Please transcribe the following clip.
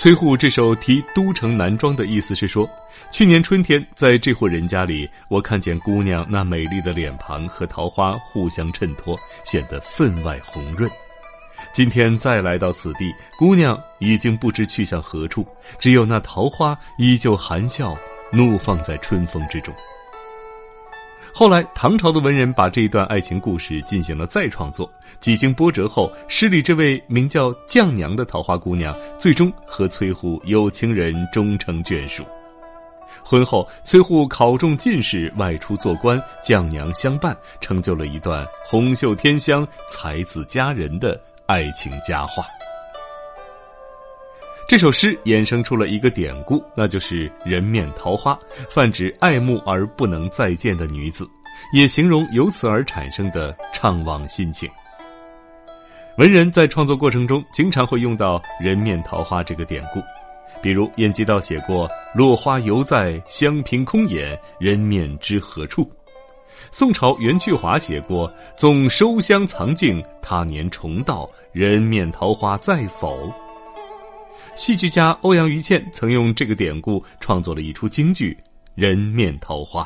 崔护这首题都城南庄的意思是说，去年春天在这户人家里，我看见姑娘那美丽的脸庞和桃花互相衬托，显得分外红润。今天再来到此地，姑娘已经不知去向何处，只有那桃花依旧含笑，怒放在春风之中。后来，唐朝的文人把这一段爱情故事进行了再创作。几经波折后，诗里这位名叫绛娘的桃花姑娘，最终和崔护有情人终成眷属。婚后，崔护考中进士，外出做官，绛娘相伴，成就了一段红袖添香、才子佳人的爱情佳话。这首诗衍生出了一个典故，那就是“人面桃花”，泛指爱慕而不能再见的女子，也形容由此而产生的怅惘心情。文人在创作过程中经常会用到“人面桃花”这个典故，比如晏几道写过“落花犹在香屏空掩，人面知何处”，宋朝袁去华写过“纵收香藏镜，他年重到，人面桃花在否”。戏剧家欧阳余倩曾用这个典故创作了一出京剧《人面桃花》。